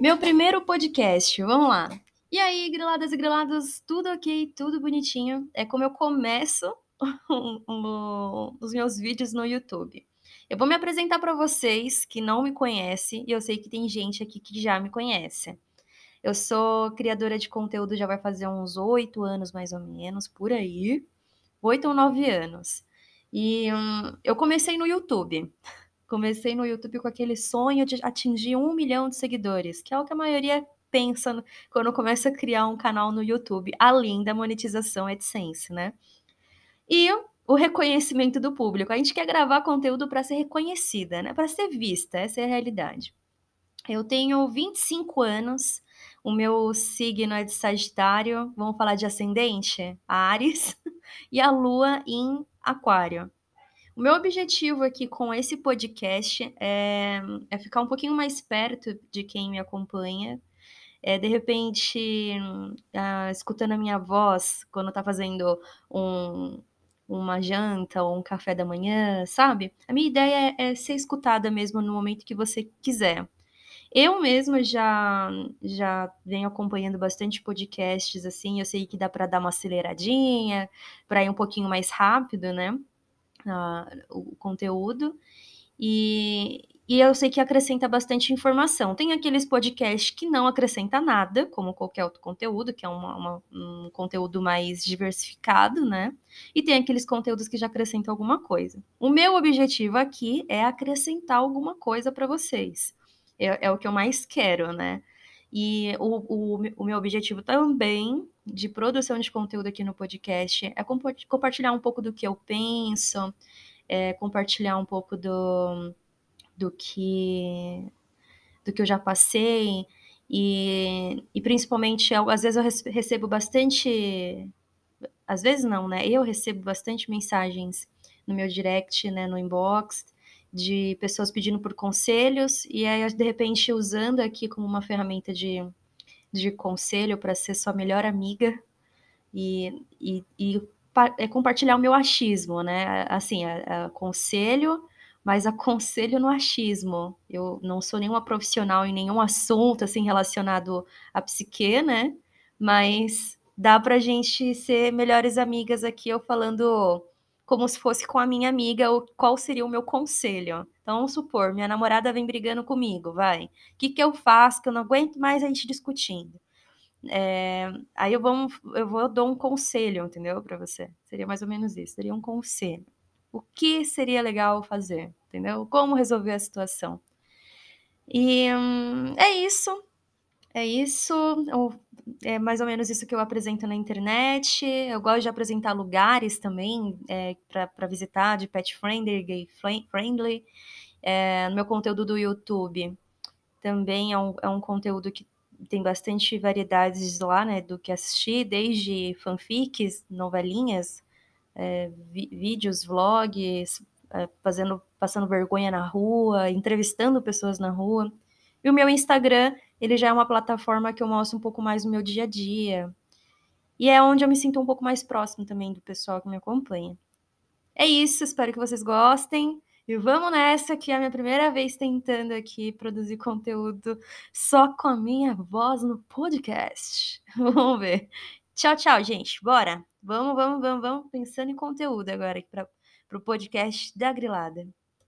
Meu primeiro podcast, vamos lá. E aí, griladas e grilados, tudo ok, tudo bonitinho. É como eu começo os meus vídeos no YouTube. Eu vou me apresentar para vocês que não me conhecem, e eu sei que tem gente aqui que já me conhece. Eu sou criadora de conteúdo já vai fazer uns oito anos, mais ou menos, por aí. Oito ou nove anos. E hum, eu comecei no YouTube. Comecei no YouTube com aquele sonho de atingir um milhão de seguidores, que é o que a maioria pensa quando começa a criar um canal no YouTube, além da monetização AdSense, né? E o reconhecimento do público. A gente quer gravar conteúdo para ser reconhecida, né? Para ser vista, essa é a realidade. Eu tenho 25 anos, o meu signo é de Sagitário, vamos falar de ascendente? Ares, e a lua em Aquário. O meu objetivo aqui com esse podcast é, é ficar um pouquinho mais perto de quem me acompanha. É, de repente, uh, escutando a minha voz quando tá fazendo um, uma janta ou um café da manhã, sabe? A minha ideia é, é ser escutada mesmo no momento que você quiser. Eu mesma já já venho acompanhando bastante podcasts assim, eu sei que dá para dar uma aceleradinha, para ir um pouquinho mais rápido, né? O conteúdo. E, e eu sei que acrescenta bastante informação. Tem aqueles podcasts que não acrescenta nada, como qualquer outro conteúdo, que é uma, uma, um conteúdo mais diversificado, né? E tem aqueles conteúdos que já acrescentam alguma coisa. O meu objetivo aqui é acrescentar alguma coisa para vocês. É, é, o que eu mais quero, né? E o, o, o meu objetivo também de produção de conteúdo aqui no podcast é compartilhar um pouco do que eu penso, é compartilhar um pouco do, do que do que eu já passei e, e principalmente às vezes eu recebo bastante às vezes não, né? Eu recebo bastante mensagens no meu direct, né, no inbox de pessoas pedindo por conselhos e aí de repente usando aqui como uma ferramenta de de conselho para ser sua melhor amiga e, e, e é compartilhar o meu achismo, né? Assim, aconselho, mas aconselho no achismo. Eu não sou nenhuma profissional em nenhum assunto assim relacionado à psique, né? Mas dá pra gente ser melhores amigas aqui, eu falando como se fosse com a minha amiga, qual seria o meu conselho. Então, vamos supor, minha namorada vem brigando comigo, vai. O que, que eu faço que eu não aguento mais a gente discutindo? É, aí eu vou, eu vou dou um conselho, entendeu? Para você. Seria mais ou menos isso. Seria um conselho. O que seria legal fazer, entendeu? Como resolver a situação. E hum, é isso. É isso. É mais ou menos isso que eu apresento na internet. Eu gosto de apresentar lugares também é, para visitar, de pet friendly, gay friendly. É, no meu conteúdo do YouTube também é um, é um conteúdo que tem bastante variedades lá, né, do que assistir, desde fanfics, novelinhas, é, vídeos, vlogs, é, fazendo, passando vergonha na rua, entrevistando pessoas na rua. E o meu Instagram, ele já é uma plataforma que eu mostro um pouco mais o meu dia a dia. E é onde eu me sinto um pouco mais próximo também do pessoal que me acompanha. É isso, espero que vocês gostem. E vamos nessa, que é a minha primeira vez tentando aqui produzir conteúdo só com a minha voz no podcast. Vamos ver. Tchau, tchau, gente. Bora. Vamos, vamos, vamos, vamos pensando em conteúdo agora para o podcast da Grilada.